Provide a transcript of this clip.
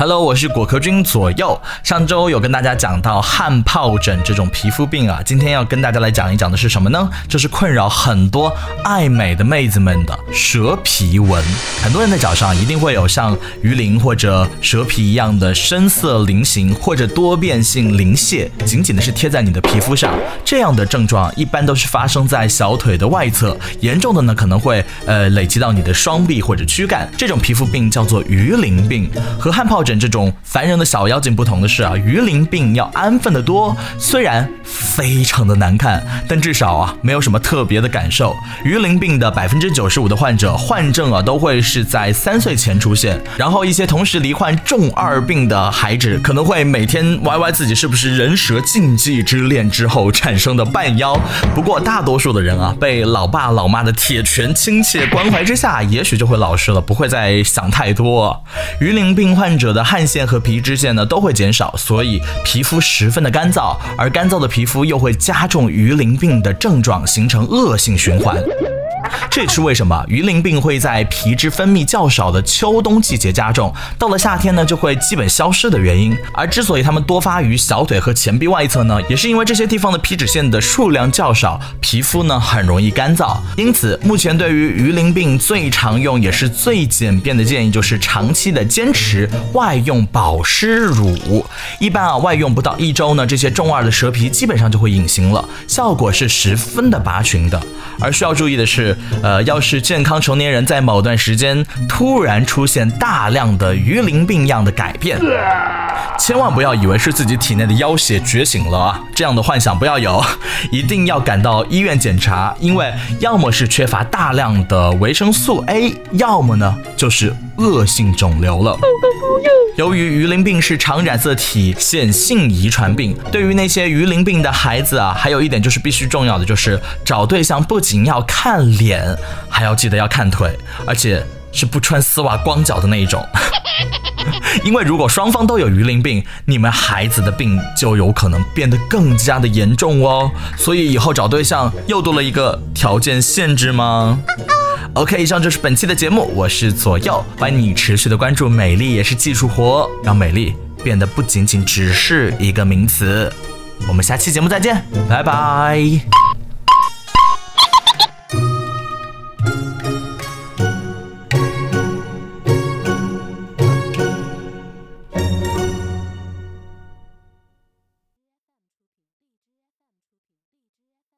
Hello，我是果壳君左右。上周有跟大家讲到汗疱疹这种皮肤病啊，今天要跟大家来讲一讲的是什么呢？就是困扰很多爱美的妹子们的蛇皮纹。很多人的脚上一定会有像鱼鳞或者蛇皮一样的深色鳞形或者多变性鳞屑，紧紧的是贴在你的皮肤上。这样的症状一般都是发生在小腿的外侧，严重的呢可能会呃累积到你的双臂或者躯干。这种皮肤病叫做鱼鳞病，和汗疱疹。这种烦人的小妖精不同的是啊，鱼鳞病要安分的多，虽然非常的难看，但至少啊没有什么特别的感受。鱼鳞病的百分之九十五的患者患症啊都会是在三岁前出现，然后一些同时罹患重二病的孩子可能会每天歪歪自己是不是人蛇禁忌之恋之后产生的半妖。不过大多数的人啊被老爸老妈的铁拳亲切关怀之下，也许就会老实了，不会再想太多。鱼鳞病患者的。汗腺和皮脂腺呢都会减少，所以皮肤十分的干燥，而干燥的皮肤又会加重鱼鳞病的症状，形成恶性循环。这也是为什么鱼鳞病会在皮脂分泌较少的秋冬季节加重，到了夏天呢就会基本消失的原因。而之所以它们多发于小腿和前臂外侧呢，也是因为这些地方的皮脂腺的数量较少，皮肤呢很容易干燥。因此，目前对于鱼鳞病最常用也是最简便的建议就是长期的坚持外用保湿乳。一般啊，外用不到一周呢，这些重二的蛇皮基本上就会隐形了，效果是十分的拔群的。而需要注意的是。呃，要是健康成年人在某段时间突然出现大量的鱼鳞病样的改变，千万不要以为是自己体内的妖血觉醒了啊！这样的幻想不要有，一定要赶到医院检查，因为要么是缺乏大量的维生素 A，要么呢就是恶性肿瘤了。由于鱼鳞病是常染色体显性遗传病，对于那些鱼鳞病的孩子啊，还有一点就是必须重要的就是找对象不仅要看脸，还要记得要看腿，而且是不穿丝袜光脚的那一种。因为如果双方都有鱼鳞病，你们孩子的病就有可能变得更加的严重哦。所以以后找对象又多了一个条件限制吗？OK，以上就是本期的节目，我是左右，欢迎你持续的关注，美丽也是技术活，让美丽变得不仅仅只是一个名词。我们下期节目再见，拜拜。